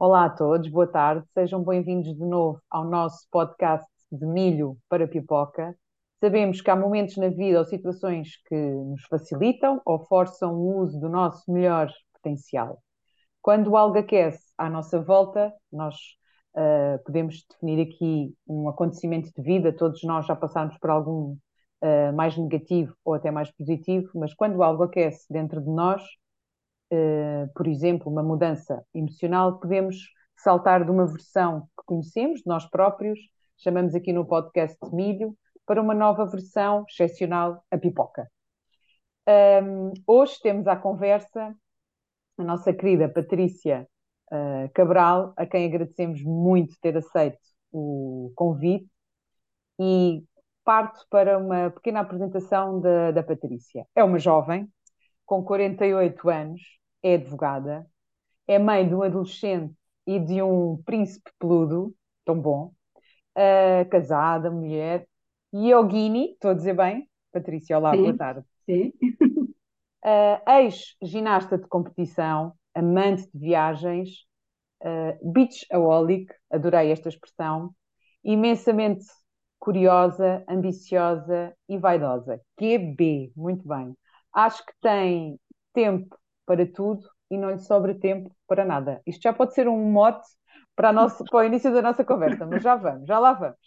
Olá a todos, boa tarde, sejam bem-vindos de novo ao nosso podcast de milho para pipoca. Sabemos que há momentos na vida ou situações que nos facilitam ou forçam o uso do nosso melhor potencial. Quando algo aquece à nossa volta, nós uh, podemos definir aqui um acontecimento de vida, todos nós já passamos por algum uh, mais negativo ou até mais positivo, mas quando algo aquece dentro de nós, por exemplo, uma mudança emocional, podemos saltar de uma versão que conhecemos, de nós próprios, chamamos aqui no podcast milho, para uma nova versão excepcional, a pipoca. Um, hoje temos à conversa a nossa querida Patrícia uh, Cabral, a quem agradecemos muito ter aceito o convite e parto para uma pequena apresentação da, da Patrícia. É uma jovem com 48 anos, é advogada, é mãe de um adolescente e de um príncipe peludo, tão bom, uh, casada, mulher, yogini, estou a dizer bem? Patrícia, olá, Sim, boa tarde. sim. Uh, Ex-ginasta de competição, amante de viagens, uh, beachaholic, adorei esta expressão, imensamente curiosa, ambiciosa e vaidosa. QB, muito bem. Acho que tem tempo para tudo e não lhe sobra tempo para nada. Isto já pode ser um mote para, nosso, para o início da nossa conversa, mas já vamos, já lá vamos.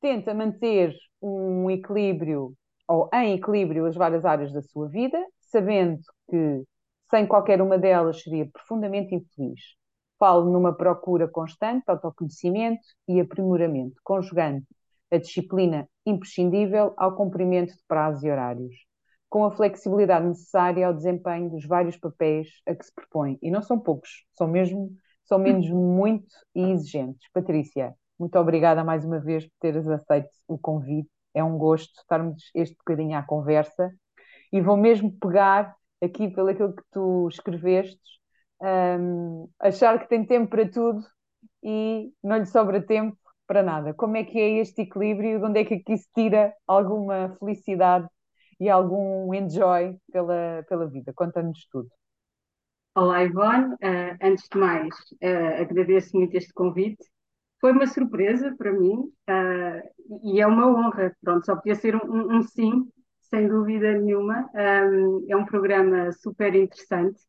Tenta manter um equilíbrio ou em equilíbrio as várias áreas da sua vida, sabendo que sem qualquer uma delas seria profundamente infeliz. Falo numa procura constante de autoconhecimento e aprimoramento, conjugando a disciplina imprescindível ao cumprimento de prazos e horários com a flexibilidade necessária ao desempenho dos vários papéis a que se propõe. E não são poucos, são mesmo, são menos muito e exigentes. Patrícia, muito obrigada mais uma vez por teres aceito o convite. É um gosto estarmos este bocadinho à conversa. E vou mesmo pegar aqui pelo aquilo que tu escreveste, um, achar que tem tempo para tudo e não lhe sobra tempo para nada. Como é que é este equilíbrio? De onde é que aqui se tira alguma felicidade e algum enjoy pela, pela vida. Conta-nos tudo. Olá, Ivone. Uh, antes de mais, uh, agradeço muito este convite. Foi uma surpresa para mim uh, e é uma honra. Pronto, só podia ser um, um sim, sem dúvida nenhuma. Um, é um programa super interessante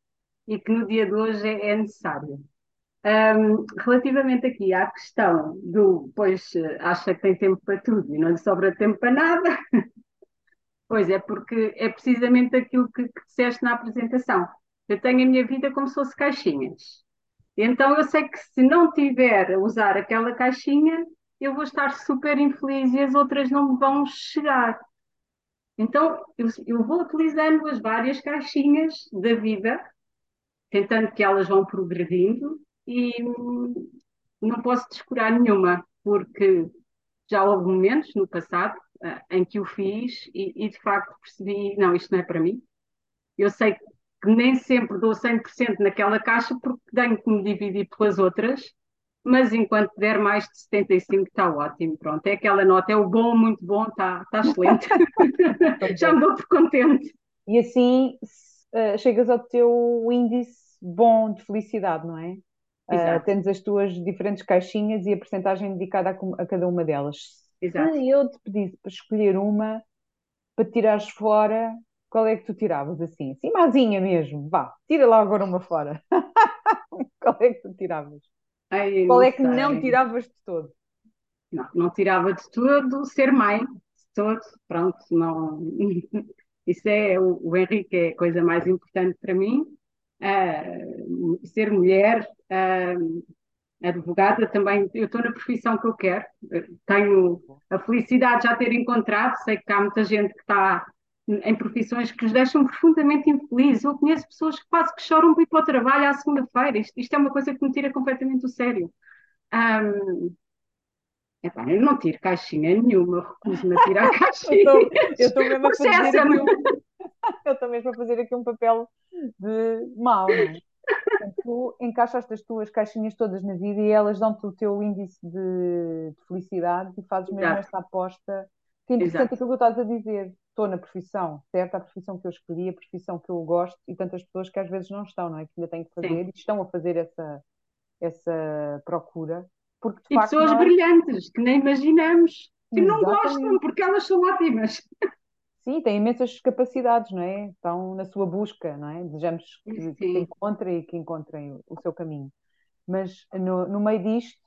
e que no dia de hoje é, é necessário. Um, relativamente aqui à questão do, pois acha que tem tempo para tudo e não lhe sobra tempo para nada, Pois é, porque é precisamente aquilo que, que disseste na apresentação. Eu tenho a minha vida como se fosse caixinhas. Então eu sei que se não tiver a usar aquela caixinha, eu vou estar super infeliz e as outras não vão chegar. Então eu, eu vou utilizando as várias caixinhas da vida, tentando que elas vão progredindo e não posso descurar nenhuma, porque já houve momentos no passado em que o fiz e, e, de facto percebi, não, isto não é para mim. Eu sei que nem sempre dou 100% naquela caixa porque tenho que me dividir pelas outras, mas enquanto der mais de 75 está ótimo, pronto. É aquela nota, é o bom, muito bom, está, está excelente. Já me dou por contente. E assim uh, chegas ao teu índice bom de felicidade, não é? Uh, tens as tuas diferentes caixinhas e a percentagem dedicada a, a cada uma delas. Exato. Se eu te pedisse para escolher uma para tirares fora, qual é que tu tiravas assim? Assim, mazinha mesmo, vá, tira lá agora uma fora. qual é que tu tiravas? Ai, qual é que sei. não tiravas de todo? Não, não tirava de todo ser mãe, de todo, pronto, não. Isso é o, o Henrique é a coisa mais importante para mim. Uh, ser mulher, uh, advogada também, eu estou na profissão que eu quero, tenho a felicidade de já ter encontrado, sei que há muita gente que está em profissões que os deixam profundamente infelizes. Eu conheço pessoas que quase que choram para ir para o trabalho à segunda-feira. Isto, isto, é uma coisa que me tira completamente do sério. Um, epá, eu não tiro caixinha nenhuma, recuso-me a tirar caixinha. eu estou mesmo a fazer aqui um, eu estou mesmo a fazer aqui um papel de mau, não é? Tu encaixas as tuas caixinhas todas na vida e elas dão-te o teu índice de, de felicidade e fazes mesmo Exato. esta aposta. Que é interessante Exato. aquilo que estás a dizer. Estou na profissão, certo? A profissão que eu escolhi, a profissão que eu gosto e tantas pessoas que às vezes não estão, não é? Que ainda têm que fazer Sim. e estão a fazer essa, essa procura, porque de E facto pessoas nós, brilhantes, que nem imaginamos, que não gostam, porque elas são ótimas. Sim, têm imensas capacidades, não é? Estão na sua busca, não é? Desejamos que, que encontrem e que encontrem o, seu caminho. Mas no, no meio disto,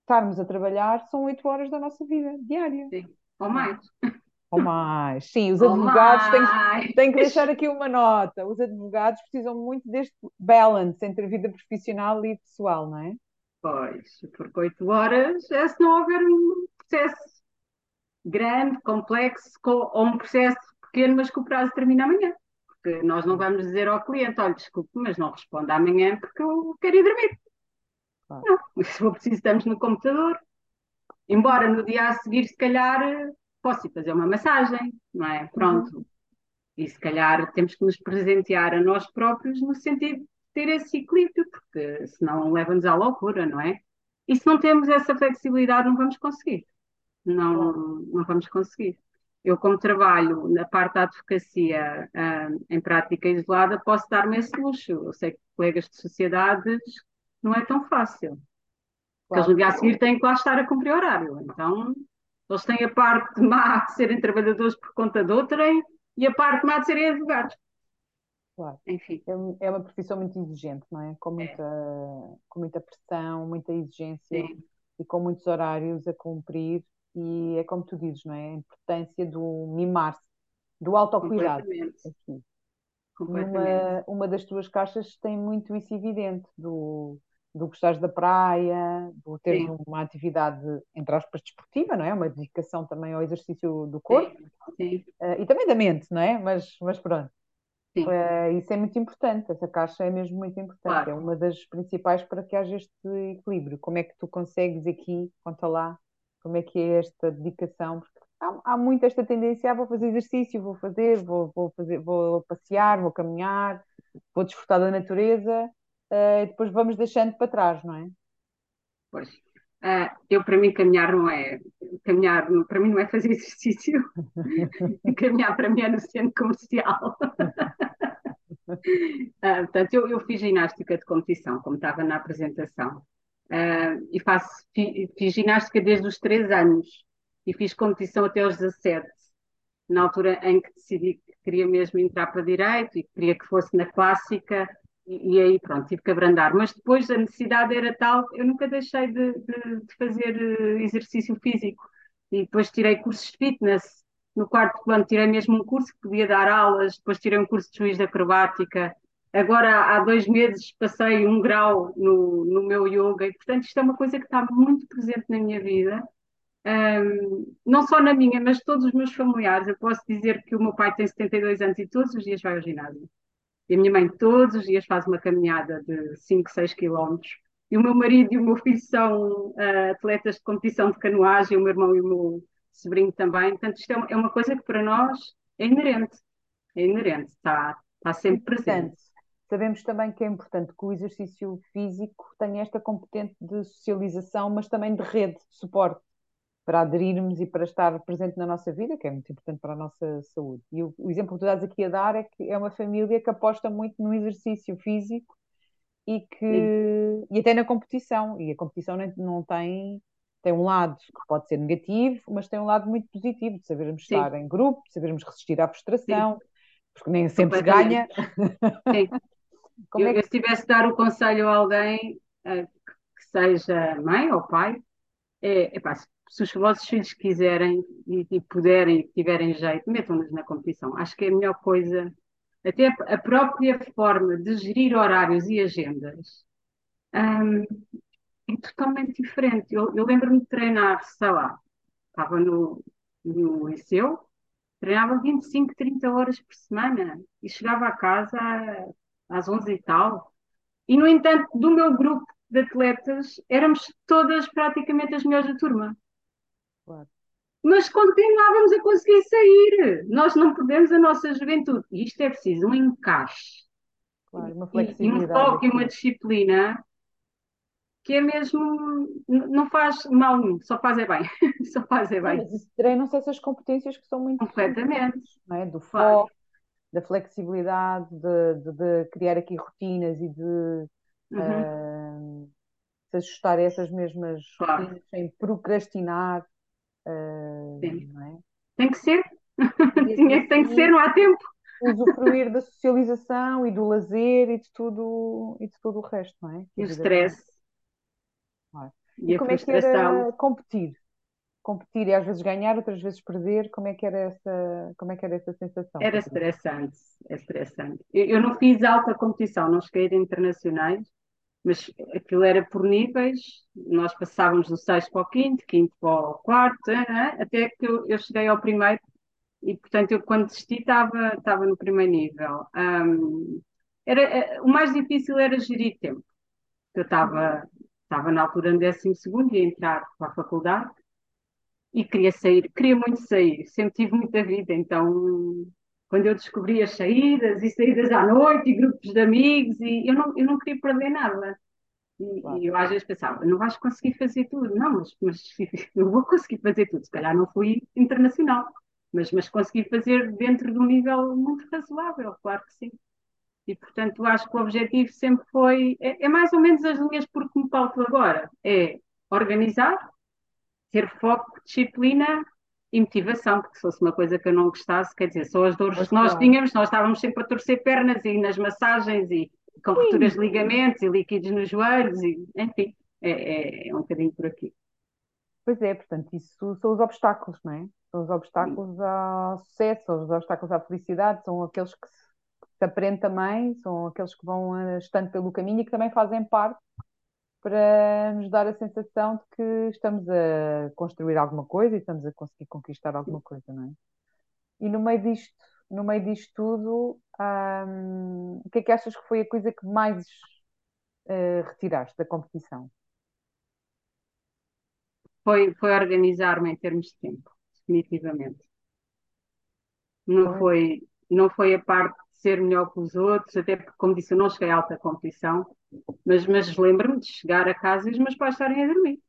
estarmos a trabalhar são oito horas da nossa vida diária. sim. Ou mais. Ou mais. Sim, os advogados têm, têm que deixar aqui uma nota. Os advogados precisam muito deste balance entre a vida profissional e pessoal, não é? Pois, porque oito horas é se não houver um processo grande, complexo, co- ou um processo pequeno, mas que o prazo termina amanhã. Porque nós não vamos dizer ao cliente, olha, desculpe, mas não responda amanhã porque eu quero ir dormir. Claro. Não, se for preciso, estamos no computador. Embora no dia a seguir, se calhar, possa ir fazer uma massagem, não é? Uhum. Pronto. E se calhar temos que nos presentear a nós próprios no sentido de ter esse equilíbrio, porque senão leva-nos à loucura, não é? E se não temos essa flexibilidade, não vamos conseguir. Não, Claro. não vamos conseguir. Eu, como trabalho na parte da advocacia, ah, em prática isolada, posso dar-me esse luxo. Eu sei que colegas de sociedades não é tão fácil. Porque eles no Claro, dia a seguir têm que lá estar a cumprir horário. Então, eles têm a parte má de serem trabalhadores por conta de outrem e a parte má de serem advogados. claro. Enfim, É, é uma profissão muito exigente, não é? Com é, muita, com muita pressão, muita exigência sim, e com muitos horários a cumprir. E é como tu dizes, não é? A importância do mimar-se, do autocuidado. completamente, Aqui. completamente. Numa, uma das tuas caixas tem muito isso evidente, do, do gostares da praia, do teres Sim, uma atividade, entre aspas, desportiva, não é? Uma dedicação também ao exercício do corpo, sim, sim, eh, e também da mente, não é? Mas, mas pronto, sim, eh, isso é muito importante, essa caixa é mesmo muito importante, é claro. uma das principais para que haja este equilíbrio. Como é que tu consegues aqui, conta lá, como é que é esta dedicação? Porque há, há muito esta tendência, ah, vou fazer exercício, vou fazer, vou, vou fazer, vou passear, vou caminhar, vou desfrutar da natureza, eh, e depois vamos deixando para trás, não é? Pois. Ah, eu, para mim, caminhar não é. Caminhar, para mim, não é fazer exercício. Caminhar, para mim, é no centro comercial. Ah, portanto, eu, eu fiz ginástica de competição, como estava na apresentação. Ah, e faço, fi- fiz ginástica desde os 3 anos e fiz competição até aos 17, na altura em que decidi que queria mesmo entrar para direito e queria que fosse na clássica, e, e aí pronto, tive que abrandar. Mas depois a necessidade era tal, eu nunca deixei de, de- de fazer eh, exercício físico. E depois tirei cursos de fitness. No quarto plano tirei mesmo um curso que podia dar aulas, depois tirei um curso de juiz de acrobática. Agora, há dois meses, passei um grau no, no meu yoga, e portanto, isto é uma coisa que está muito presente na minha vida. Um, não só na minha, mas todos os meus familiares. Eu posso dizer que o meu pai tem 72 anos e todos os dias vai ao ginásio. E a minha mãe todos os dias faz uma caminhada de 5, 6 quilómetros. E o meu marido e o meu filho são uh, atletas de competição de canoagem, o meu irmão e o meu sobrinho também. Portanto, isto é uma, é uma coisa que para nós é inerente. É inerente, está, está sempre presente. Sabemos também que é importante que o exercício físico tenha esta componente de socialização, mas também de rede, de suporte, para aderirmos e para estar presente na nossa vida, que é muito importante para a nossa saúde. E o, o exemplo que tu estás aqui a dar é que é uma família que aposta muito no exercício físico e Sim, que e até na competição. E a competição não, tem, tem um lado que pode ser negativo, mas tem um lado muito positivo, de sabermos sim, estar em grupo, de sabermos resistir à sim, frustração, porque nem sempre ganha. Como Eu, é eu que se tivesse de dar o conselho a alguém, uh, que seja mãe ou pai, é, epá, se, se os vossos filhos quiserem e, e puderem e tiverem jeito, metam-nos na competição. Acho que é a melhor coisa, até a, própria forma de gerir horários e agendas, hum, é totalmente diferente. Eu, eu lembro-me de treinar, sei lá, estava no, no liceu, treinava 25, 30 horas por semana e chegava a casa às 11 e tal. E, no entanto, do meu grupo de atletas, éramos todas praticamente as melhores da turma. Claro, Mas continuávamos a conseguir sair. Nós não perdemos a nossa juventude. E isto é preciso um encaixe claro, uma e, e um foco e uma disciplina que é mesmo, não faz mal nenhum, só faz é bem. Só faz é bem. mas treinam-se essas competências que são muito Completamente. é? Do foco, da flexibilidade, de, de- de criar aqui rotinas e de Uhum. ah, se ajustar a essas mesmas claro, rotinas sem procrastinar, uh, é? Tem que ser, Tinha, tem que ser, assim não há tempo. usufruir da socialização e do lazer e de tudo, e de todo o resto, não é? E o stress Claro. E e a como é que era competir? Competir e às vezes ganhar, outras vezes perder, como é que era essa, como é que era essa sensação Era estressante, é estressante. Eu, eu não fiz alta competição, não cheguei ir internacionais, mas aquilo era por níveis, nós passávamos do sexto para o quinto, quinto para o quarto, eh, até que eu, eu cheguei ao primeiro e, portanto, eu quando desisti estava, no primeiro nível. Ahm, era, eh, o mais difícil era gerir tempo. Eu estava, estava na altura no décimo segundo, ia entrar para a faculdade e queria sair, queria muito sair, sempre tive muita vida, então quando eu descobri as saídas e saídas à noite e grupos de amigos, e eu não, eu não queria perder nada. E, Claro. e eu às vezes pensava, não vais conseguir fazer tudo. Não, mas, mas eu vou conseguir fazer tudo. Se calhar não fui internacional, mas, mas consegui fazer dentro de um nível muito razoável, claro que sim. E portanto acho que o objetivo sempre foi, é, é mais ou menos as linhas por que me pauto agora, é organizar, ter foco, disciplina e motivação, porque se fosse uma coisa que eu não gostasse, quer dizer, só as dores Pois que nós claro. tínhamos, nós estávamos sempre a torcer pernas e nas massagens e com rupturas de Sim, ligamentos e líquidos nos joelhos, e, enfim, é, é, é um bocadinho por aqui. pois é, portanto, isso são os obstáculos, não é? São os obstáculos ao sucesso, são os obstáculos à felicidade, são aqueles que se, que se aprende também, são aqueles que vão eh, estando pelo caminho e que também fazem parte para nos dar a sensação de que estamos a construir alguma coisa e estamos a conseguir conquistar alguma coisa, não é? E no meio disto, no meio disto tudo, hum, o que é que achas que foi a coisa que mais eh, retiraste da competição? Foi, foi organizar-me em termos de tempo, definitivamente. Não foi, não foi a parte de ser melhor que os outros, até porque, como disse, eu não cheguei a alta competição, mas, mas lembro-me de chegar a casa e os meus pais estarem a dormir.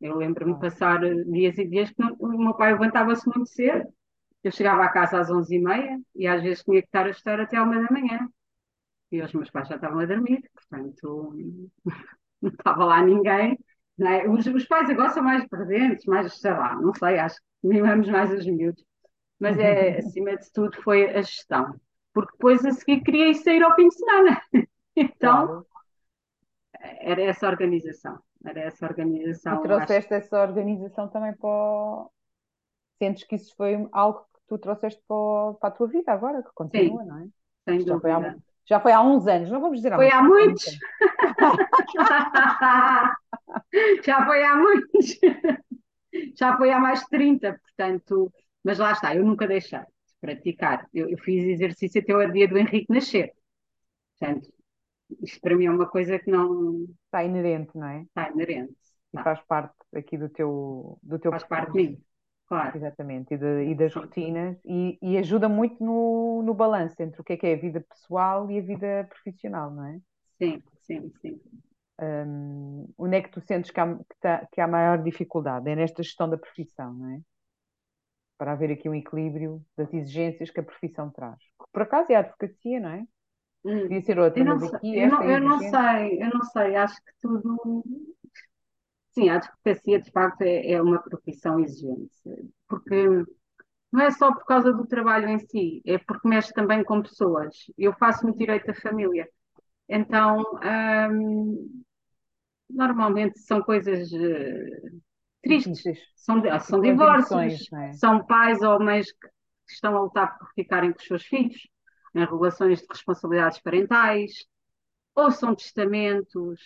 Eu lembro-me de claro, passar dias e dias que não- o meu pai levantava-se muito cedo, eu chegava a casa às onze e meia e às vezes tinha que estar a estudar até à uma da manhã. E os meus pais já estavam a dormir, portanto não estava lá ninguém. é? Os, os pais agora são mais presentes, mais, sei lá, não sei, acho que mimamos mais os miúdos. Mas é, acima de tudo, foi a gestão. Porque depois a seguir queria ir sair ao fim de semana. Então, claro. Era essa organização. Era essa E organização, acho trouxeste essa organização também para o... Sentes que isso foi algo que tu trouxeste para, o- para a tua vida agora, que que sim, continua, não é? sem já foi há, já foi há uns anos, não vamos dizer há Foi há muitos, já foi há muitos, já foi há mais de 30, portanto, mas lá está, eu nunca deixei de praticar. Eu, eu fiz exercício até o dia do Henrique nascer. Portanto, isto para mim é uma coisa que não Está inerente, não é? está inerente. E Tá, faz parte aqui do teu, do teu faz parte de percurso, mim, claro. exatamente, e, de- e das Sim, rotinas, e, e ajuda muito no, no balanço entre o que é que é a vida pessoal e a vida profissional, não é? sim, sim, sim. Hum, onde é que tu sentes que há, que, tá- que há maior dificuldade? É nesta gestão da profissão, não é? Para haver aqui um equilíbrio das exigências que a profissão traz. Por acaso é a advocacia, não é? Hum, Podia ser outra, Eu não mas sei, aqui eu esta não, é eu não sei, eu não sei, acho que tudo. Sim, a advocacia de facto é, é uma profissão exigente, porque não é só por causa do trabalho em si, é porque mexe também com pessoas. Eu faço muito direito da família, então hum, normalmente são coisas eh, tristes, são, são com divórcios, não é? são pais ou mães que estão a lutar por ficarem com os seus filhos, em relações de responsabilidades parentais, ou são testamentos,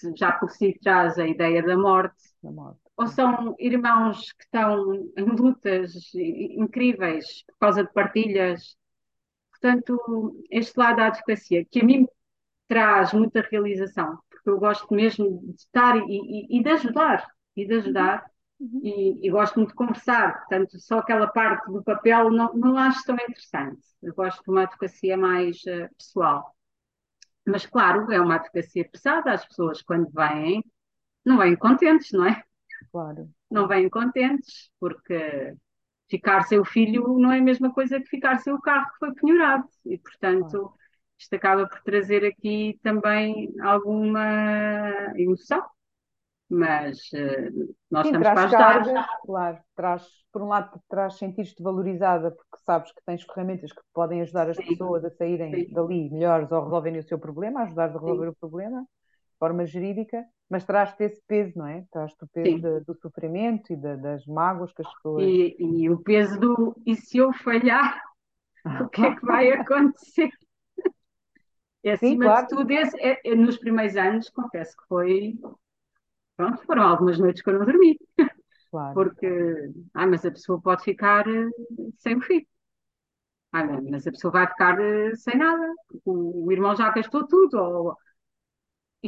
que já por si traz a ideia da morte, Da morte. ou são irmãos que estão em lutas incríveis por causa de partilhas. Portanto, este lado da advocacia, que a mim traz muita realização, porque eu gosto mesmo de estar e, e, e de ajudar, e de ajudar, uhum. e, e gosto muito de conversar, portanto, só aquela parte do papel não, não acho tão interessante. Eu gosto de uma advocacia mais uh, pessoal. Mas, claro, é uma advocacia pesada, as pessoas, quando vêm, não vêm contentes, não é? Claro, Não claro, vêm contentes, porque ficar sem o filho não é a mesma coisa que ficar sem o carro que foi penhorado. E, claro. portanto, isto acaba por trazer aqui também alguma emoção. Mas uh, nós Sim, estamos para ajudar. carga, claro, traz, por um lado, traz sentir-te valorizada porque sabes que tens ferramentas que podem ajudar as Sim, pessoas a saírem sim, dali melhores ou resolverem o seu problema, ajudar a resolver o problema de forma jurídica, mas traz-te esse peso, não é? Traz-te o peso de- do sofrimento e da- das mágoas que as pessoas. E, e o peso do e se eu falhar, o que é que vai acontecer? E Sim, acima de claro, tudo, esse, é- é- nos primeiros anos, confesso que foi, pronto, foram algumas noites que eu não dormi, claro, porque, ai, mas a pessoa pode ficar eh, sem o filho. Ai, mas a pessoa vai ficar eh, sem nada, o, o irmão já gastou tudo, ou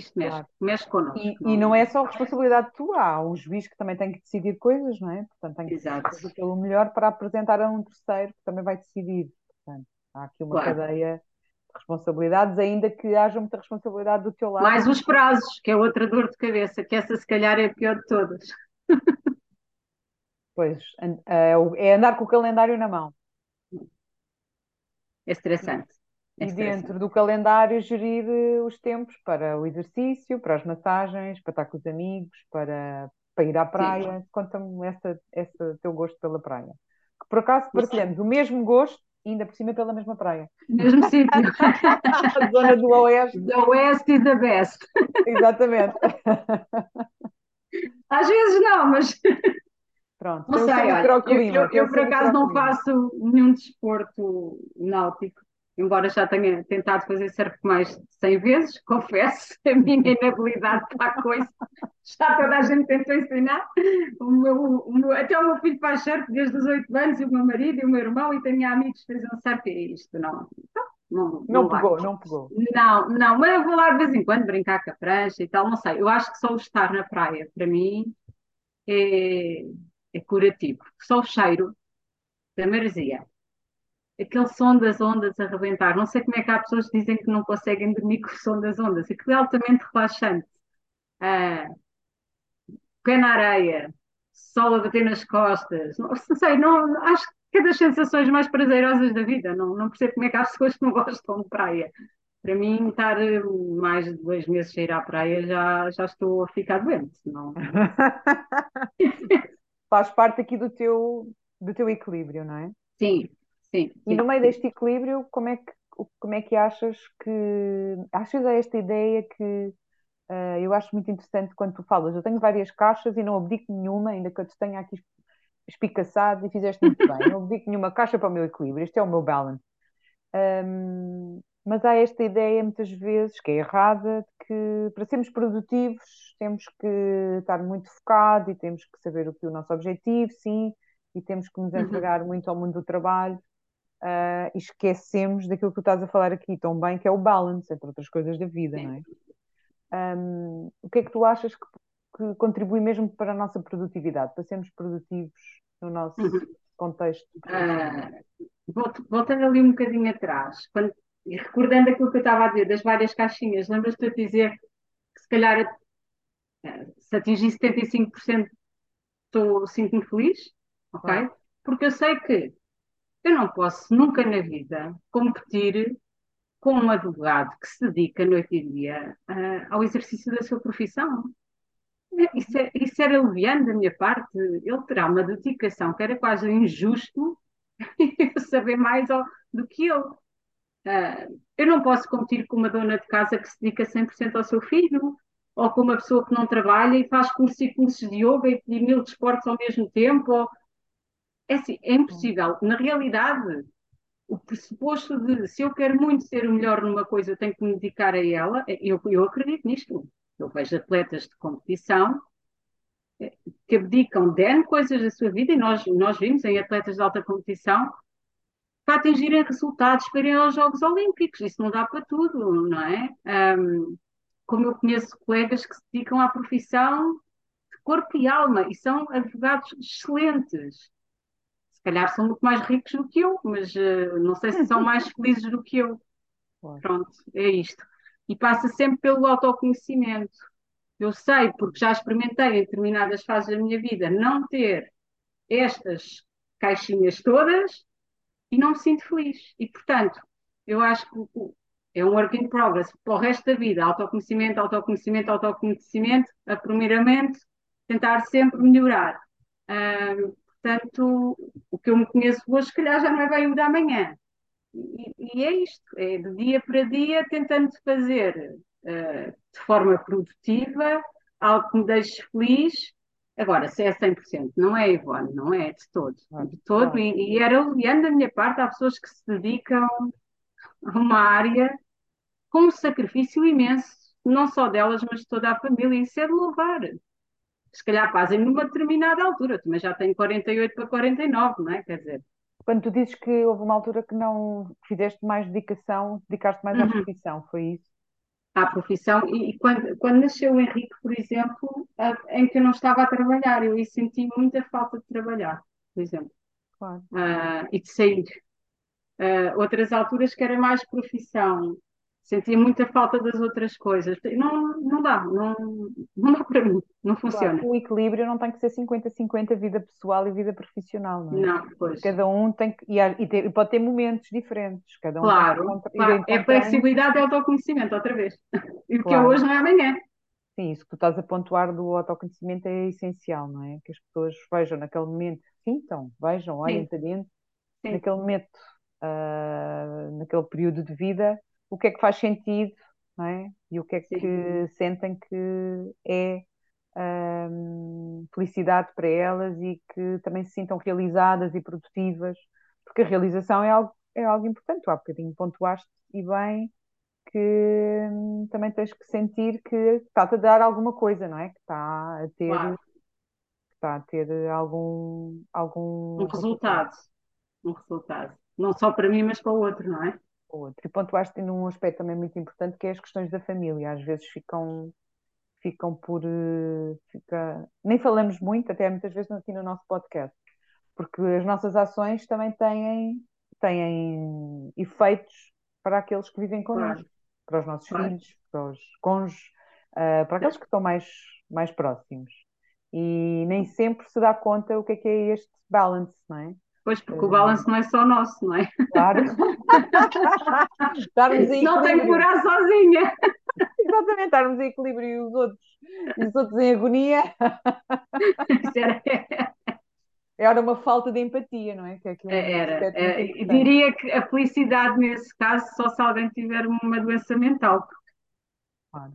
isto mexe, claro. mexe E, connosco, e não não? é só responsabilidade tua, há um juiz que também tem que decidir coisas, não é? Portanto, tem que Exato, fazer pelo melhor para apresentar a um terceiro que também vai decidir. Portanto, há aqui uma claro. cadeia de responsabilidades, ainda que haja muita responsabilidade do teu lado. Mais os prazos, que é outra dor de cabeça, que essa se calhar é a pior de todas. Pois, an- é andar com o calendário na mão. É estressante, é E estressante. dentro do calendário gerir eh, os tempos para o exercício, para as massagens, para estar com os amigos, para, para ir à praia. Conta-me essa, esse teu gosto pela praia. Que por acaso partilhamos o mesmo gosto, ainda por cima pela mesma praia. mesmo sítio. A zona do Oeste, The West is the best. exatamente. Às vezes não, mas Pronto, não sei, olha, eu, eu, eu o por acaso não faço nenhum desporto náutico, embora já tenha tentado fazer certo mais de 100 vezes, confesso, a minha inabilidade para a coisa. Já toda a gente tentou ensinar. O meu, o meu- até o meu filho faz surf desde os 8 anos, e o meu marido e o meu irmão, e tenho amigos que fazem surf, e isto não, não, Não não vai. pegou, não pegou. Não, não, mas eu vou lá de vez em quando brincar com a prancha e tal, não sei. Eu acho que só o estar na praia, para mim, é, é curativo. Só o cheiro da maresia, aquele som das ondas a arrebentar. Não sei como é que há pessoas que dizem que não conseguem dormir com o som das ondas. Aquilo é altamente relaxante. Ah, pé na areia, sol a bater nas costas. Não, sei, não, acho que é das sensações mais prazerosas da vida. Não, não percebo como é que há pessoas que não gostam de praia. Para mim, estar eh, mais de dois meses a ir à praia já, já estou a ficar doente. Não, Faz parte aqui do teu, do teu equilíbrio, não é? sim, sim, E no meio sim. deste equilíbrio, como é que, como é que achas que. Achas a esta ideia que eh, eu acho muito interessante quando tu falas? Eu tenho várias caixas e não abdico nenhuma, ainda que eu te tenha aqui espicaçado e fizeste muito bem. Não abdico nenhuma caixa para o meu equilíbrio. Este é o meu balance. Ahm, mas há esta ideia muitas vezes, que é errada, de que para sermos produtivos temos que estar muito focado e temos que saber o que é o nosso objetivo, sim, e temos que nos Uhum, entregar muito ao mundo do trabalho, ah, e esquecemos daquilo que tu estás a falar aqui tão bem, que é o balance, entre outras coisas da vida, não sim. é? Ahm, o que é que tu achas que, que contribui mesmo para a nossa produtividade, para sermos produtivos no nosso Uhum. contexto? Ah, volto- voltando ali um bocadinho atrás, quando- e recordando aquilo que eu estava a dizer, das várias caixinhas, lembras-te de dizer que se calhar eh, se atingir 75% estou, sinto-me feliz, ok? Porque eu sei que eu não posso nunca na vida competir com um advogado que se dedica noite e dia ah, ao exercício da sua profissão. Isso, é, isso era leviano da minha parte. Ele terá uma dedicação que era quase injusto eu saber mais do que eu. Ah, eu não posso competir com uma dona de casa que se dedica 100% ao seu filho, ou com uma pessoa que não trabalha e faz cursos e cursos de yoga e mil desportos ao mesmo tempo. ou- É assim, é impossível. Na realidade, o pressuposto de se eu quero muito ser o melhor numa coisa, eu tenho que me dedicar a ela, eu, eu acredito nisto. Eu vejo atletas de competição que abdicam de N coisas da sua vida, e nós, nós vimos em atletas de alta competição, para atingirem resultados, para irem aos Jogos Olímpicos. Isso não dá para tudo, não é? Um, como eu conheço colegas que se dedicam à profissão de corpo e alma e são advogados excelentes. Calhar são muito mais ricos do que eu, mas uh, não sei se são mais felizes do que eu. Claro. Pronto, é isto. E passa sempre pelo autoconhecimento. Eu sei, porque já experimentei em determinadas fases da minha vida, não ter estas caixinhas todas e não me sinto feliz. E, portanto, eu acho que é um work in progress para o resto da vida. Autoconhecimento, autoconhecimento, autoconhecimento, a primeiramente tentar sempre melhorar. Portanto, o que eu me conheço hoje, se calhar já não é bem o da manhã. E, e, é isto, é de dia para dia tentando fazer uh, de forma produtiva algo que me deixe feliz. Agora, se é 100%, não é, Ivone, não é de todo. De todo, e, e era leviano da minha parte, há pessoas que se dedicam a uma área com um sacrifício imenso, não só delas, mas de toda a família. Isso é de louvar. Se calhar fazem numa determinada altura, também já tenho 48 para 49, não é? Quer dizer. Quando tu dizes que houve uma altura que não fizeste mais dedicação, dedicaste mais à uhum. profissão, foi isso? À profissão, e, e quando, quando nasceu o Henrique, por exemplo, em que eu não estava a trabalhar, eu senti muita falta de trabalhar, por exemplo, claro. uh, e de sair. Uh, outras alturas que era mais profissão, sentia muita falta das outras coisas. Não, não dá, não, não dá para mim, não funciona. Claro, o equilíbrio não tem que ser 50-50 vida pessoal e vida profissional, não é? Não, pois. Cada um tem que. E, e, ter, e pode ter momentos diferentes. Cada um claro, claro. é flexibilidade e autoconhecimento, outra vez. E o claro. que é hoje não é amanhã. Sim, isso que tu estás a pontuar do autoconhecimento é essencial, não é? Que as pessoas vejam naquele momento, sintam, vejam, olhem para dentro, naquele momento, uh, naquele período de vida o que é que faz sentido, não é? E o que é que Sim. sentem que é hum, felicidade para elas e que também se sintam realizadas e produtivas, porque a realização é algo, é algo importante. Tu há bocadinho pontuaste e bem que hum, também tens que sentir que está-te a dar alguma coisa, não é? Que está a ter, claro. está a ter algum, algum um resultado. resultado. Um resultado. Não só para mim, mas para o outro, não é? Outro. E pontuaste num aspecto também muito importante que é as questões da família. Às vezes ficam, ficam por. Eh, fica... Nem falamos muito, até muitas vezes aqui no nosso podcast, porque as nossas ações também têm, têm efeitos para aqueles que vivem connosco, claro. para os nossos claro. filhos, para os cônjuges, uh, para aqueles que estão mais, mais próximos. E nem sempre se dá conta o que é que é este balance, não é? Pois, porque o balanço não é só nosso, não é? Claro. não tem que morar sozinha. Exatamente, estarmos em equilíbrio e os outros, e os outros em agonia. Era uma falta de empatia, não é? Que é é, era. É, diria que a felicidade nesse caso só se alguém tiver uma doença mental. Claro.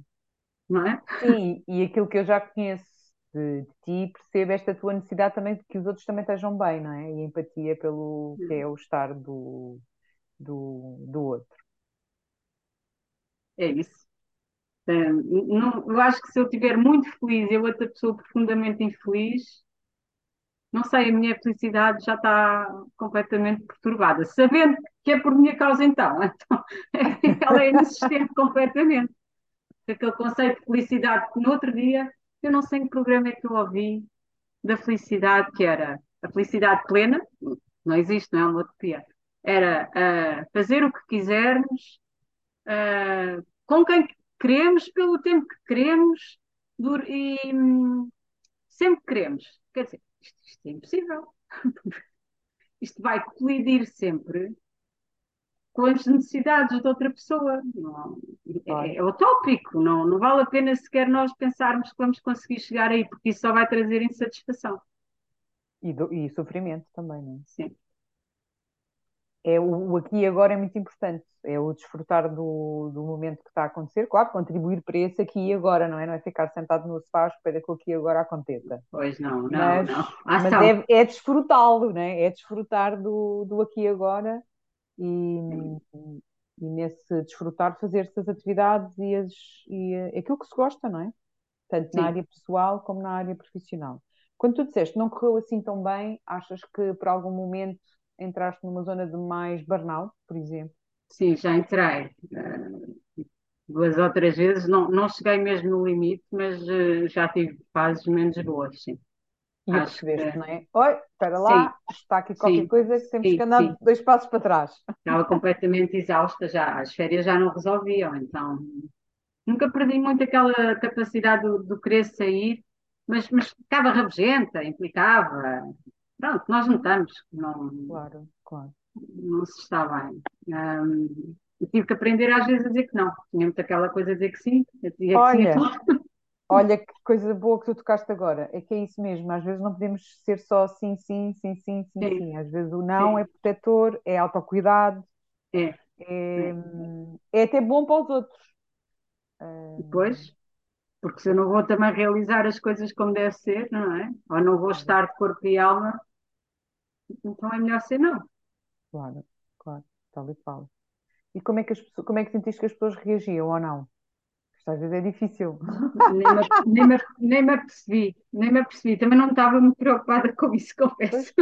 Não é? Sim, e aquilo que eu já conheço de, de ti, percebe esta tua necessidade também de que os outros também estejam bem, não é? E empatia pelo que é o estar do, do, do outro. É isso. não, eu acho que se eu estiver muito feliz e a outra pessoa profundamente infeliz, não sei, a minha felicidade já está completamente perturbada. Sabendo que é por minha causa, então, então ela é inexistente completamente. Aquele conceito de felicidade que no outro dia eu não sei em que programa é que eu ouvi da felicidade, que era a felicidade plena, não existe, não é uma utopia, era uh, fazer o que quisermos, uh, com quem queremos, pelo tempo que queremos, e um, sempre que queremos. Quer dizer, isto, isto é impossível. isto vai colidir sempre com as necessidades de outra pessoa. Não, é, é, utópico, não, não vale a pena sequer nós pensarmos que vamos conseguir chegar aí, porque isso só vai trazer insatisfação. E, do, e sofrimento também, não é? Sim. É, o, o, aqui e agora é muito importante, é o desfrutar do, do momento que está a acontecer, claro, contribuir para esse aqui e agora, não é? Não é ficar sentado no sofá à espera que o aqui e agora aconteça. Pois não, não, mas, não. mas é, é desfrutá-lo, não é? É desfrutar do, do aqui e agora e, e nesse desfrutar fazer essas atividades e, as, e aquilo que se gosta, não é? Tanto Sim. na área pessoal como na área profissional. Quando tu disseste não correu assim tão bem, achas que por algum momento entraste numa zona de mais burnout, por exemplo? Sim, já entrei. Uh, duas ou três vezes, não, não cheguei mesmo no limite, mas uh, já tive fases menos boas, sim. E Acho percebeste, que... não é? Oi, espera lá, sim, está aqui qualquer sim, coisa que temos sim, que andar dois passos para trás. Estava completamente exausta já, as férias já não resolviam, então nunca perdi muito aquela capacidade do, do querer sair, mas, mas ficava rabugenta, implicava. Pronto, nós notamos que não, claro, claro. não se está bem. Um, tive que aprender às vezes a dizer que não. Tinha muito aquela coisa de dizer que sim, eu dizia que sim a Olha, tudo. Olha que coisa boa que tu tocaste agora. É que é isso mesmo. Às vezes não podemos ser só sim, sim, sim, sim, sim, Sim, sim. Às vezes o não é sim, protetor, é autocuidado, é, é, é. é até bom para os outros. Depois, porque se eu não vou também realizar as coisas como deve ser, não é? Ou não vou estar de corpo e alma, então é melhor ser não. claro, claro, tal e qual. E como é que as como é que sentiste que as pessoas reagiam ou não? Isto às vezes é difícil. Nem me, nem me, apercebi, nem me apercebi. Também não estava muito preocupada com isso, Pois, confesso.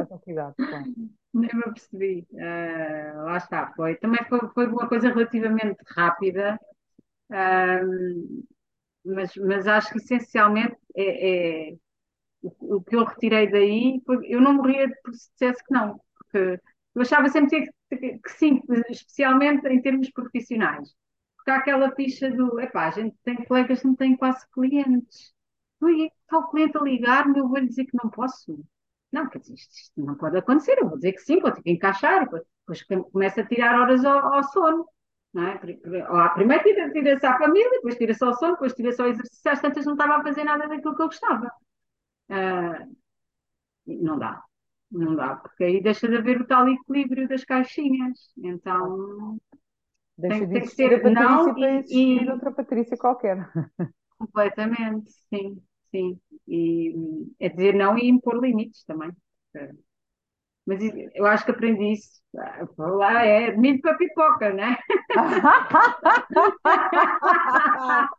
autocuidado, claro. Nem me apercebi. Ah, lá está, foi. Também foi, foi uma coisa relativamente rápida, ah, mas, mas acho que essencialmente é, é- o, o que eu retirei daí eu não morria por se dissesse que não, porque eu achava sempre que, que sim, especialmente em termos profissionais. Porque aquela ficha do, epá, a gente tem colegas que não têm quase clientes. Ui, está o cliente a ligar-me, eu vou-lhe dizer que não posso. Não, quer dizer, isto, isto não pode acontecer, eu vou dizer que sim, vou ter que encaixar, depois, depois começa a tirar horas ao, ao sono. Não é? Primeiro tira- tira-se à família, depois tira-se ao sono, depois tira-se ao exercício, às tantas não estava a fazer nada daquilo que eu gostava. Ah, não dá, não dá, porque aí deixa de haver o tal equilíbrio das caixinhas. Então Deixa tem, de existir a ser não Patrícia para e, existir e outra Patrícia qualquer. completamente, sim, sim. E é dizer não e impor limites também. Mas isso- eu acho que aprendi isso. ah, Lá é milho para pipoca, né?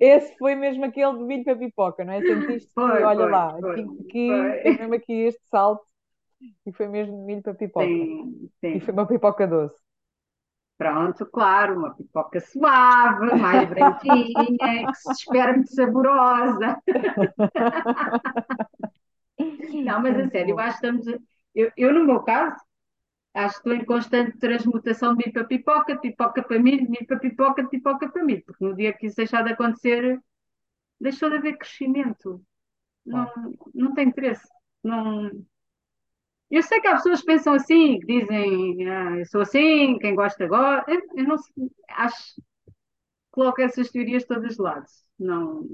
Esse foi mesmo aquele de milho para pipoca, não é? Sentiste que, olha foi, lá, foi, aqui, foi. mesmo aqui este salto e foi mesmo de milho para pipoca. Sim, E foi sim. uma pipoca doce. Pronto, claro, uma pipoca suave, mais branquinha, que se espera muito saborosa. Não, mas a sério, eu acho que estamos. a- Eu, eu, no meu caso, acho que estou em constante transmutação de milho para pipoca, de pipoca para milho, de milho para pipoca, de pipoca para milho, porque no dia que isso deixar de acontecer, deixou de haver crescimento. Não, não tem interesse. Não... Eu sei que há pessoas que pensam assim, que dizem, ah, eu sou assim, quem gosta gosta. Eu, eu não sei, acho que coloco essas teorias todas de lado. Não,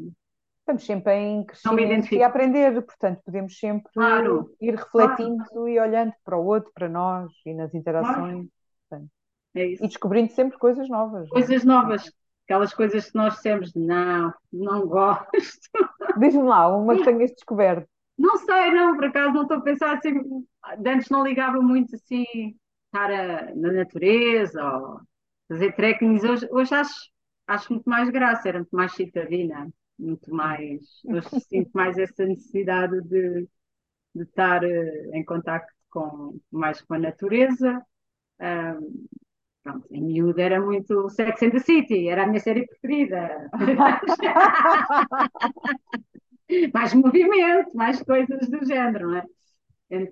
Estamos sempre em não me crescimento e a aprender, portanto, podemos sempre Claro, ir claro, refletindo e olhando para o outro, para nós e nas claro, interações, portanto, é e descobrindo sempre coisas novas, não é? Coisas novas, aquelas coisas que nós dissemos, não, não gosto. Diz-me lá, uma que tenhas descoberto. Não sei, não, por acaso não estou a pensar assim. Antes não ligava muito assim, estar a- na natureza ou fazer trekkings. Hoje, hoje acho, acho muito mais graça, era muito mais citadina, muito mais. Hoje sinto mais essa necessidade de, de estar eh, em contacto com, mais com a natureza. Ah, pronto, em miúdo era muito Sex and the City, era a minha série preferida. mais movimento, mais coisas do género, não é?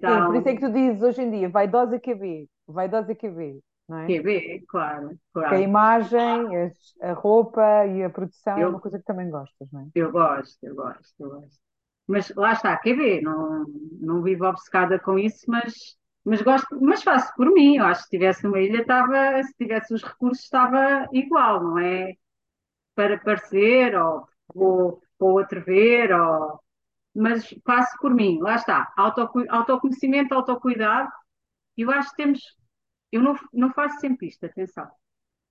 Sim, por isso é Então, que tu dizes hoje em dia, vaidosa QB, vaidosa QB, não é? TV, claro, Porque a claro. imagem, a roupa e a produção é uma Eu, coisa que também gostas, não é? eu gosto, eu gosto, eu gosto. Mas lá está, ver, não, não vivo obcecada com isso, mas, mas gosto, mas faço por mim. Eu acho que se tivesse uma ilha, estava, se tivesse os recursos, estava igual, não é? Para parecer, ou, ou, ou outro ver, ou, mas faço por mim, lá está, autocu, autoconhecimento, autocuidado. Eu acho que temos, eu não, não faço sempre isto, atenção.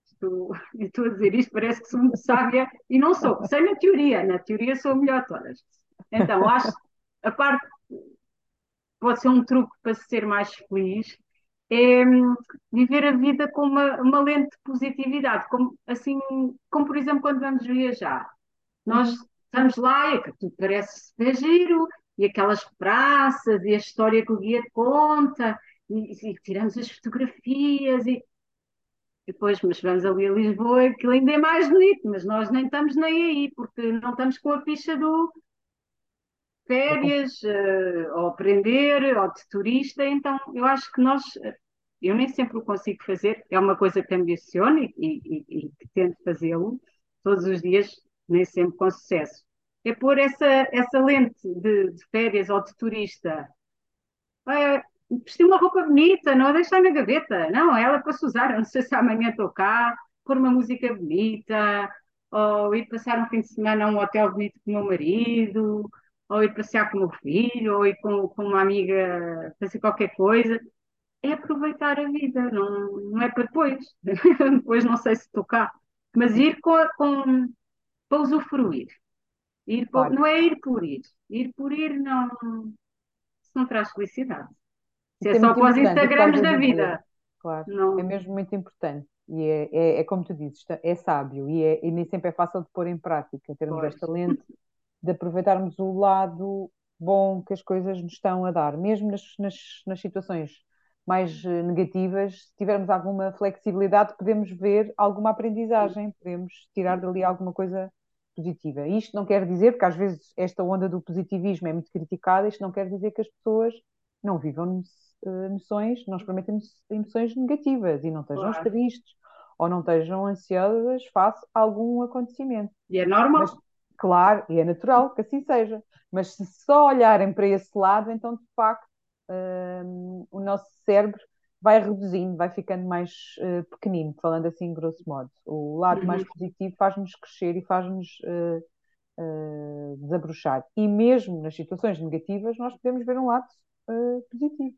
Estou, estou a dizer isto, parece que sou muito sábia e não sou. Sei na teoria, na teoria sou a melhor de todas. Então, acho a parte pode ser um truque para ser mais feliz, é viver a vida com uma, uma lente de positividade, como, assim, como por exemplo quando vamos viajar. Nós. Estamos lá e tudo parece ser giro, e aquelas praças, e a história que o guia conta, e, e tiramos as fotografias, e depois, mas vamos ali a Lisboa, aquilo ainda é mais bonito, mas nós nem estamos nem aí, porque não estamos com a ficha do férias, eh, ou aprender, ou de turista, então eu acho que nós, eu nem sempre o consigo fazer, é uma coisa que ambiciono e, e, e que tento fazê-lo todos os dias, nem sempre com sucesso. É pôr essa, essa lente de, de férias ou de turista. É, vestir uma roupa bonita, não a deixar na gaveta, não, ela para se usar, não sei se amanhã estou cá, pôr uma música bonita, ou ir passar um fim de semana a um hotel bonito com o meu marido, ou ir passear com o meu filho, ou ir com, com uma amiga fazer qualquer coisa. É aproveitar a vida, não, não é para depois. depois não sei se estou cá. Mas ir com, com, para usufruir. Ir por- Claro. não é ir por ir. Ir por ir não, isso não traz felicidade. Se é é só para os Instagrams da vida, Claro, é não. mesmo muito importante. E é, é, é como tu dizes, é sábio e, é, e nem sempre é fácil de pôr em prática, termos Pois, esta lente de aproveitarmos o lado bom que as coisas nos estão a dar, mesmo nas, nas, nas situações mais eh, negativas, se tivermos alguma flexibilidade, podemos ver alguma aprendizagem, podemos tirar dali alguma coisa positiva. Isto não quer dizer, porque às vezes esta onda do positivismo é muito criticada, isto não quer dizer que as pessoas não vivam eh, emoções, não experimentem emoções negativas e não estejam claro. tristes ou não estejam ansiosas face a algum acontecimento. E é Mas, normal. claro, e é natural que assim seja. Mas se só olharem para esse lado, então de facto hum, o nosso cérebro vai reduzindo, vai ficando mais eh, pequenino, falando assim grosso modo. O lado mais Uhum. positivo faz-nos crescer e faz-nos eh, eh, desabrochar. E mesmo nas situações negativas, nós podemos ver um lado positivo.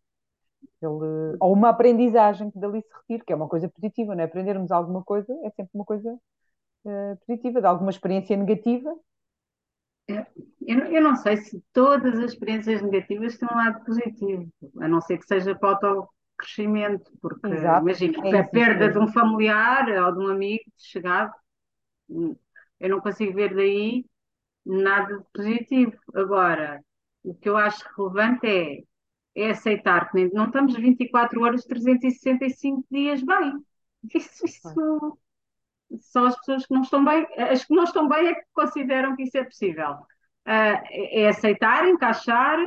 Ele, ou uma aprendizagem que dali se retire, que é uma coisa positiva, não é? Aprendermos alguma coisa é sempre uma coisa positiva, de alguma experiência negativa. É, Eu, não- eu não sei se todas as experiências negativas têm um lado positivo, a não ser que seja para o autocrescimento, porque Exato, imagina, é a perda de um familiar ou de um amigo chegado, hum, eu não consigo ver daí nada de positivo. Agora, o que eu acho relevante é, é aceitar que não estamos 24 horas, 365 dias bem. Isso, isso só as pessoas que não estão bem, as que não estão bem é que consideram que isso é possível. É é aceitar, encaixar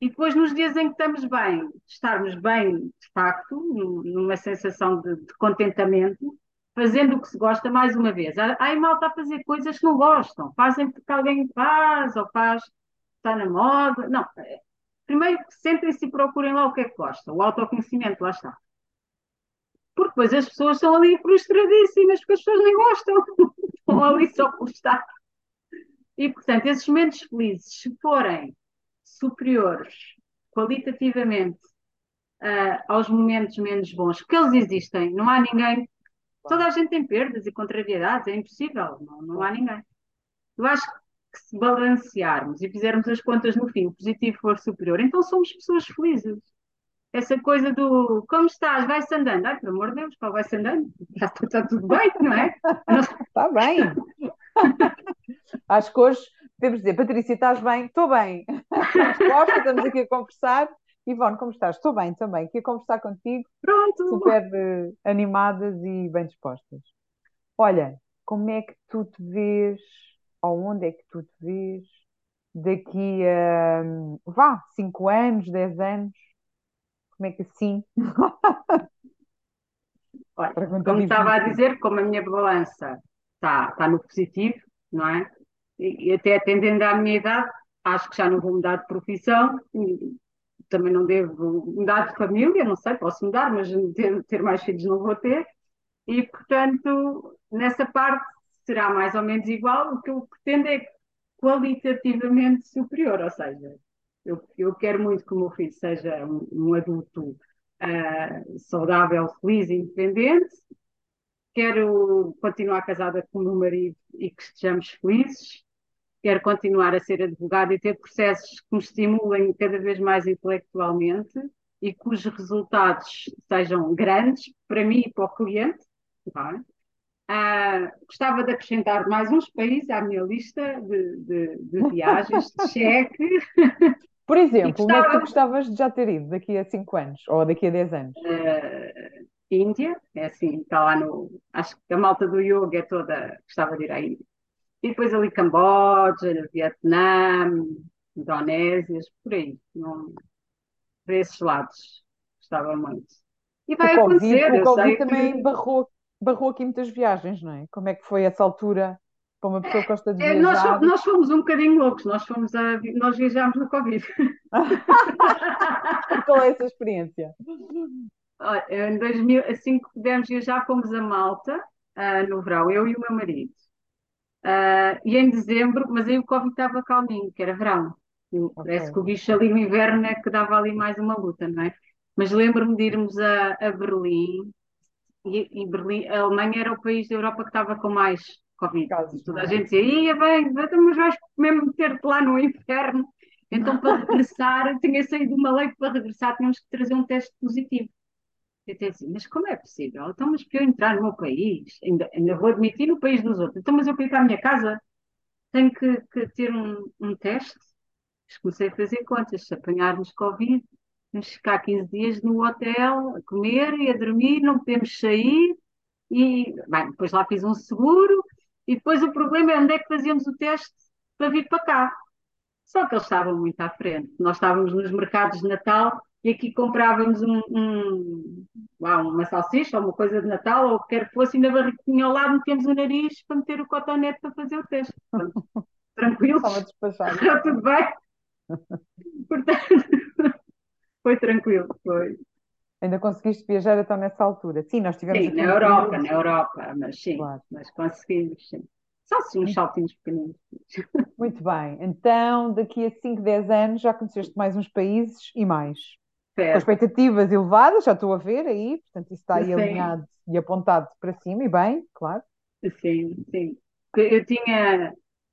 e depois nos dias em que estamos bem, estarmos bem de facto, num- numa sensação de, de contentamento, fazendo o que se gosta mais uma vez. Há aí malta a fazer coisas que não gostam, fazem porque alguém faz ou faz, está na moda. Não, eh, primeiro sentem-se e procurem lá o que é que gostam, o autoconhecimento, lá está. Porque depois as pessoas estão ali frustradíssimas, porque as pessoas nem gostam, estão ali só por estar. E, portanto, esses momentos felizes, se forem superiores qualitativamente ah, aos momentos menos bons, porque eles existem, não há ninguém, toda a gente tem perdas e contrariedades, é impossível, não, não há ninguém. Eu acho que se balancearmos e fizermos as contas no fim, o positivo for superior, então somos pessoas felizes. Essa coisa do como estás, vai-se andando. Ai, pelo amor de Deus, pá, vai-se andando. Está, está tudo bem, não é? Está bem. Acho que hoje podemos dizer, Patrícia, estás bem? Estou bem. Dispostas, estamos aqui a conversar. Ivone, como estás? Estou bem também, aqui a conversar contigo, Pronto. super eh, animadas e bem dispostas. Olha, como é que tu te vês, ou onde é que tu te vês daqui a, hum, vá, 5 anos, 10 anos? Como é que assim? Olha, como estava a dizer, como a minha balança está, está no positivo, não é? E, até atendendo à minha idade, acho que já não vou mudar de profissão, também não devo mudar de família, não sei, posso mudar, mas ter, ter mais filhos não vou ter. E, portanto, nessa parte será mais ou menos igual. O que eu pretendo é qualitativamente superior, ou seja, eu, eu quero muito que o meu filho seja um, um adulto ah, saudável, feliz e independente. Quero continuar casada com o meu marido e que estejamos felizes. Quero continuar a ser advogada e ter processos que me estimulem cada vez mais intelectualmente e cujos resultados sejam grandes para mim e para o cliente. tá? Ah, gostava de acrescentar mais uns países à minha lista de, de- de viagens, de cheque, Por exemplo, onde é que tu gostava, gostavas de já ter ido daqui a 5 anos ou daqui a 10 anos? ah, Índia, é assim, está lá no. Acho que a malta do yoga é toda. Gostava de ir à Índia. E depois ali Camboja, Vietnã, Indonésias, por aí, não, por esses lados. Gostava muito. E Com o vai Covid, acontecer, o Covid também que. barrou, barrou aqui muitas viagens, não é? Como é que foi essa altura para uma pessoa que gosta de É, nós, viajar. nós fomos um bocadinho loucos, nós, fomos a, nós viajámos no Covid. Qual é essa experiência? Olha, Em 2000, assim que pudemos viajar, fomos a Malta, ah, no verão, eu e o meu marido. Ah, e em dezembro, mas aí o Covid estava calminho, que era verão. E Parece que o bicho ali no inverno é que dava ali mais uma luta, não é? Mas lembro-me de irmos a, a Berlim, e, e Berlim, a Alemanha era o país da Europa que estava com mais Covid. Casos, toda a é? gente dizia, ia bem, então, mas vais mesmo meter-te lá no inferno. Então, para regressar, tinha saído uma lei que para regressar tínhamos que trazer um teste positivo. Assim, mas como é possível? Então, mas para eu entrar no meu país, ainda, ainda vou admitir no país dos outros. Então, mas eu para ir para a minha casa tenho que, que ter um, um teste. Mas comecei a fazer contas. Se apanharmos Covid, temos que ficar 15 dias no hotel, a comer e a dormir, não podemos sair. E, bem, depois lá fiz um seguro. E depois o problema é onde é que fazíamos o teste para vir para cá. Só que eles estavam muito à frente. Nós estávamos nos mercados de Natal e aqui comprávamos um, um- uma salsicha ou uma coisa de Natal ou o que quer que fosse, e na barriquinha ao lado metemos o nariz para meter o cotonete para fazer o teste. Estava tranquilos, despachado. está tudo bem. Portanto, foi tranquilo, foi. Ainda conseguiste viajar então nessa altura? Sim, nós tivemos Sim, na Europa, na Europa, mas sim, claro. mas conseguimos, sim. Só assim uns saltinhos pequeninos. muito bem. Então, daqui a 5, 10 anos já conheceste mais uns países e mais. Com Certo, expectativas elevadas, já estou a ver aí, portanto, isso está aí sim. alinhado e apontado para cima, e bem, claro. Sim, sim. Que Eu tinha,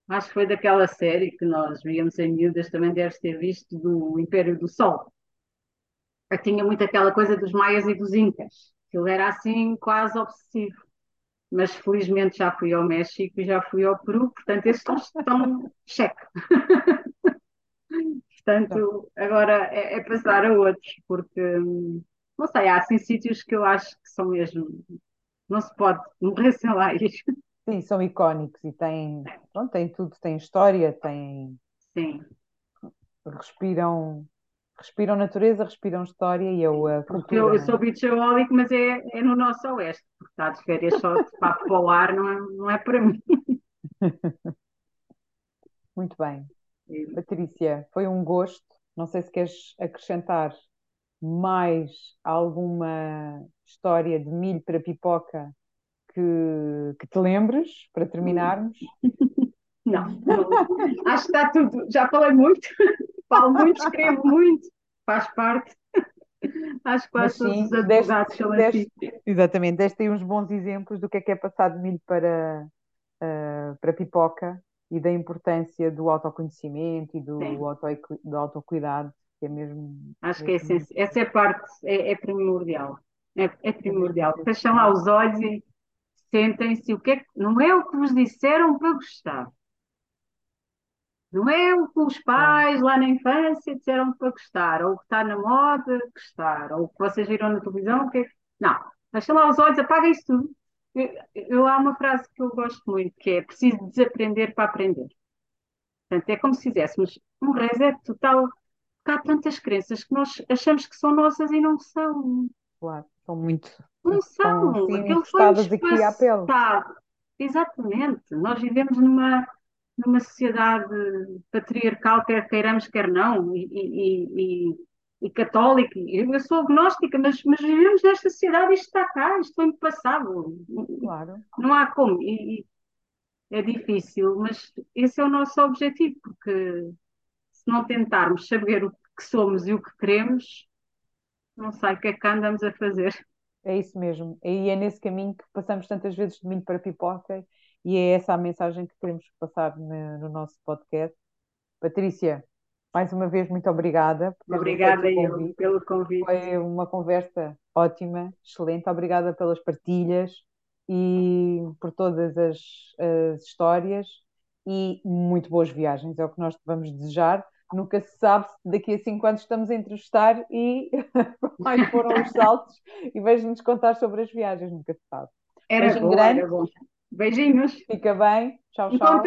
acho que foi daquela série que nós víamos em miúdas, também deves ter visto, do Império do Sol. Eu tinha muito aquela coisa dos maias e dos incas. Aquilo era assim quase obsessivo. Mas felizmente já fui ao México e já fui ao Peru, portanto esses estão, estão cheque. Portanto, agora é, é passar a outros, porque, hum, não sei, há assim sítios que eu acho que são mesmo, não se pode morrer sem lá ir. Sim, são icónicos e têm, pronto, têm tudo, têm história, têm, Sim. respiram, respiram natureza, respiram história e eu, a Porque eu, cultura, eu não sou é? beachaholic, mas é, é no nosso oeste. Porque estar de férias só de papo para o ar não é, não é para mim. Muito bem. Patrícia, foi um gosto. Não sei se queres acrescentar mais alguma história de milho para pipoca que, que te lembres para terminarmos. Não, não. Acho que está tudo. Já falei muito, falo muito, escrevo muito, faz parte. Acho que quase todos os sim, deste, advogados assim. deste, exatamente, deste aí uns bons exemplos do que é que é passar de milho para, ah, para pipoca e da importância do autoconhecimento e do, auto, do autocuidado, que é mesmo, acho que é mesmo essenci- essa é a parte, é, é primordial. É, é é primordial. Fecham lá essencial. os olhos e sentem-se. O que é não é o que vos disseram para gostar. Não é o que os pais lá na infância disseram para gostar, ou o que está na moda gostar, ou o que vocês viram na televisão. o Que... é Não, deixem lá os olhos, apaguem isso tudo. Eu, eu- há uma frase que eu gosto muito, que é preciso desaprender para aprender. Portanto, é como se fizéssemos um reset total, porque há tantas crenças que nós achamos que são nossas e não são. Claro, estão muito, Não estão são. assim Aquilo encostadas aqui à pele. passado. Exatamente. Nós vivemos numa, numa sociedade patriarcal, quer queiramos, quer não, e, e, e, e católica. Eu sou agnóstica, mas, mas vivemos nesta sociedade e isto está cá, isto foi-me passado. Claro, Não há como. E, e é difícil, mas esse é o nosso objetivo, porque se não tentarmos saber o que somos e o que queremos, não sei o que é que andamos a fazer. é isso mesmo. E é nesse caminho que passamos tantas vezes de milho para pipoca e é essa a mensagem que queremos passar no nosso podcast. Patrícia, mais uma vez, muito obrigada Obrigada eu convite. pelo convite. Foi uma conversa ótima, excelente. Obrigada pelas partilhas e por todas as, as histórias e muito boas viagens. É o que nós te vamos desejar. Nunca se sabe se daqui a cinco anos estamos a entrevistar e quais foram os saltos e vejo-nos contar sobre as viagens. Nunca se sabe. Era Beijinho bom, grande, era bom. Beijinhos. fica bem. Tchau, tchau. Encontramos